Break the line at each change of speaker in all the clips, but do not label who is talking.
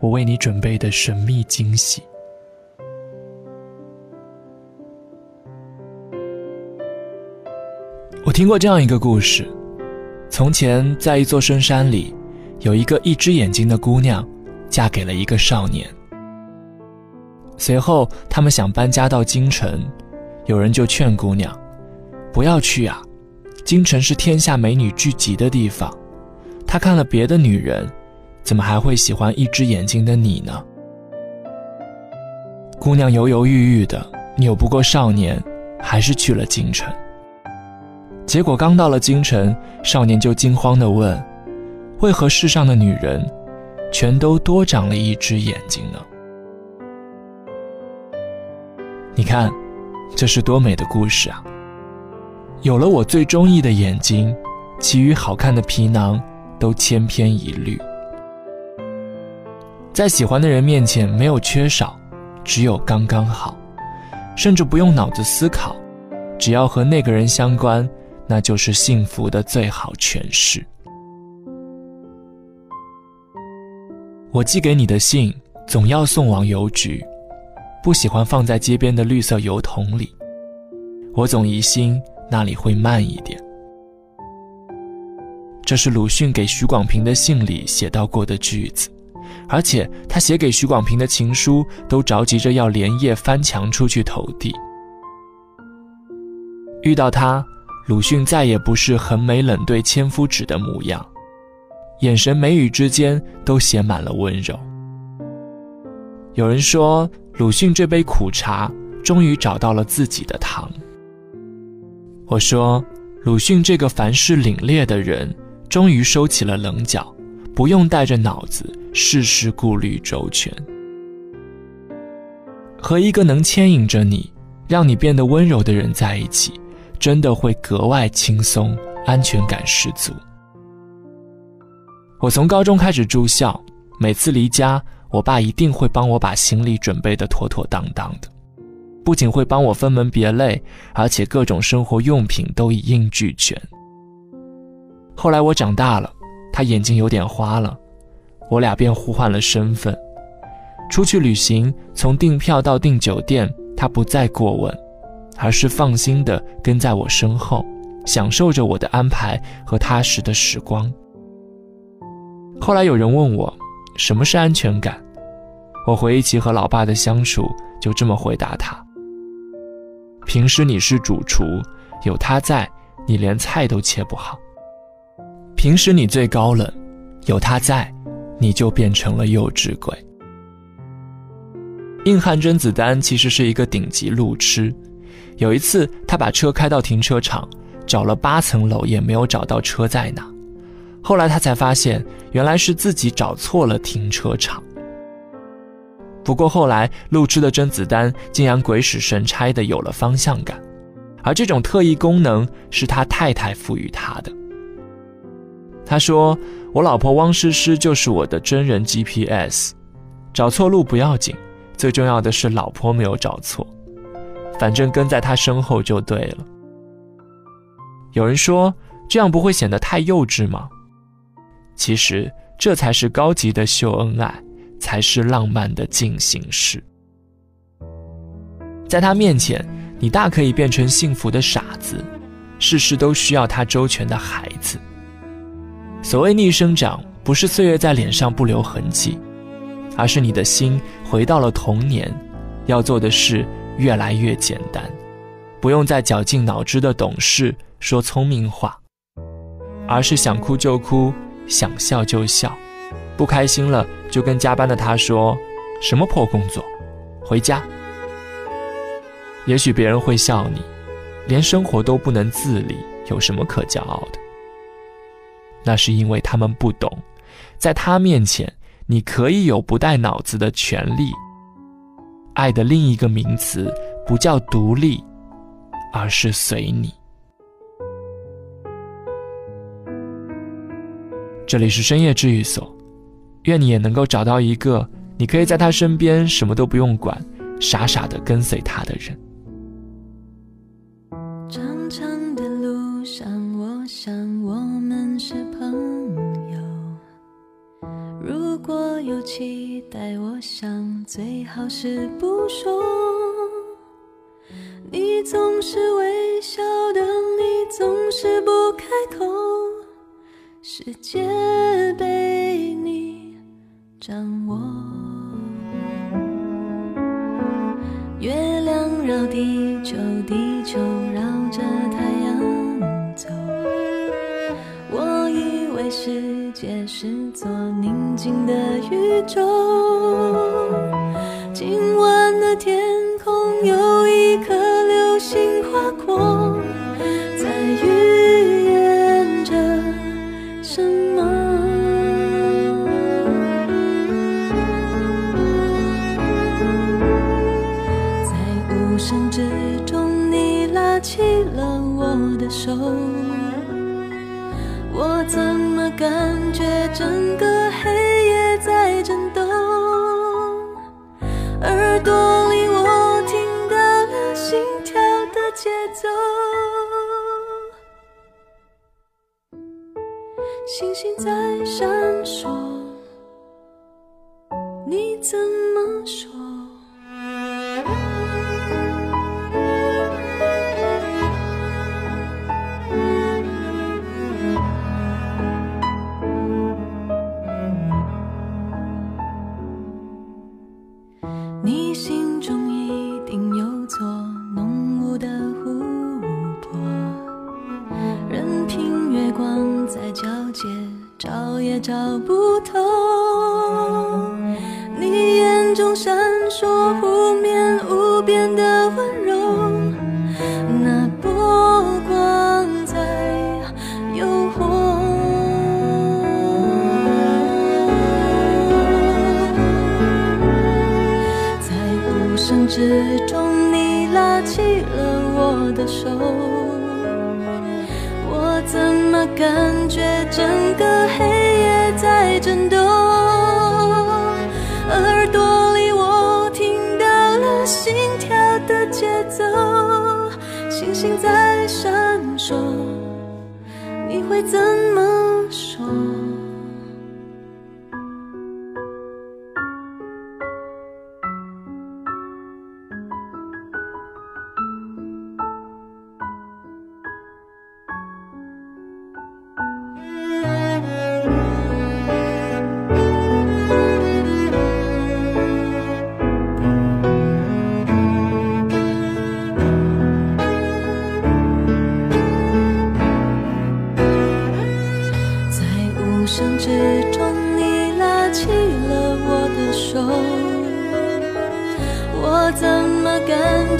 我为你准备的神秘惊喜。我听过这样一个故事：从前，在一座深山里，有一个一只眼睛的姑娘，嫁给了一个少年。随后，他们想搬家到京城，有人就劝姑娘：“不要去啊，京城是天下美女聚集的地方。他看了别的女人，怎么还会喜欢一只眼睛的你呢？”姑娘犹犹豫豫的，扭不过少年，还是去了京城。结果刚到了京城，少年就惊慌地问：“为何世上的女人，全都多长了一只眼睛呢？”你看，这是多美的故事啊！有了我最中意的眼睛，其余好看的皮囊都千篇一律。在喜欢的人面前，没有缺少，只有刚刚好，甚至不用脑子思考，只要和那个人相关。那就是幸福的最好诠释。我寄给你的信总要送往邮局，不喜欢放在街边的绿色邮筒里。我总疑心那里会慢一点。这是鲁迅给许广平的信里写到过的句子，而且他写给许广平的情书都着急着要连夜翻墙出去投递。遇到他。鲁迅再也不是横眉冷对千夫指的模样，眼神眉宇之间都写满了温柔。有人说，鲁迅这杯苦茶终于找到了自己的糖。我说，鲁迅这个凡事凛冽的人，终于收起了棱角，不用带着脑子事事顾虑周全。和一个能牵引着你，让你变得温柔的人在一起。真的会格外轻松，安全感十足。我从高中开始住校，每次离家，我爸一定会帮我把行李准备得妥妥当当的，不仅会帮我分门别类，而且各种生活用品都一应俱全。后来我长大了，他眼睛有点花了，我俩便互换了身份，出去旅行，从订票到订酒店，他不再过问。而是放心地跟在我身后，享受着我的安排和踏实的时光。后来有人问我，什么是安全感？我回忆起和老爸的相处，就这么回答他：平时你是主厨，有他在，你连菜都切不好；平时你最高冷，有他在，你就变成了幼稚鬼。硬汉甄子丹其实是一个顶级路痴。有一次，他把车开到停车场，找了八层楼也没有找到车在哪。后来他才发现，原来是自己找错了停车场。不过后来，路痴的甄子丹竟然鬼使神差的有了方向感，而这种特异功能是他太太赋予他的。他说：“我老婆汪诗诗就是我的真人 GPS，找错路不要紧，最重要的是老婆没有找错。”反正跟在他身后就对了。有人说这样不会显得太幼稚吗？其实这才是高级的秀恩爱，才是浪漫的进行式。在他面前，你大可以变成幸福的傻子，事事都需要他周全的孩子。所谓逆生长，不是岁月在脸上不留痕迹，而是你的心回到了童年，要做的事。越来越简单，不用再绞尽脑汁的懂事说聪明话，而是想哭就哭，想笑就笑，不开心了就跟加班的他说：“什么破工作，回家。”也许别人会笑你，连生活都不能自理，有什么可骄傲的？那是因为他们不懂，在他面前，你可以有不带脑子的权利。爱的另一个名词不叫独立，而是随你。这里是深夜治愈所，愿你也能够找到一个你可以在他身边什么都不用管，傻傻的跟随他的人。
长长的路上，我想我果有期待，我想最好是不说。你总是微笑的，你总是不开口。世界被你掌握，月亮绕地球，地球绕着太阳是座宁静的宇宙今晚的天空有一颗流星划过在预言着什么？在无声之中你拉起了我的手。我怎么感觉整个黑夜在震动？耳朵里我听到了心跳的节奏，星星在闪烁，我的手，我怎么感觉整个黑夜在震动？耳朵里我听到了心跳的节奏，星星在闪烁，你会怎么说？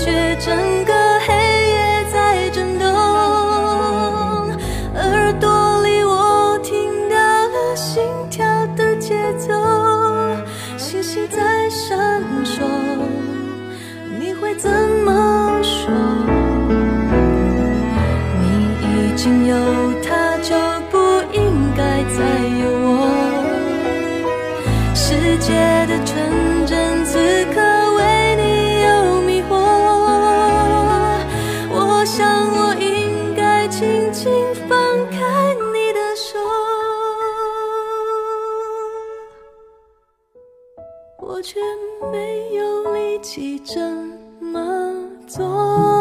却整个黑夜在震动耳朵里我听到了心跳的节奏星星在闪烁你会怎么说你已经有却没有力气这么做。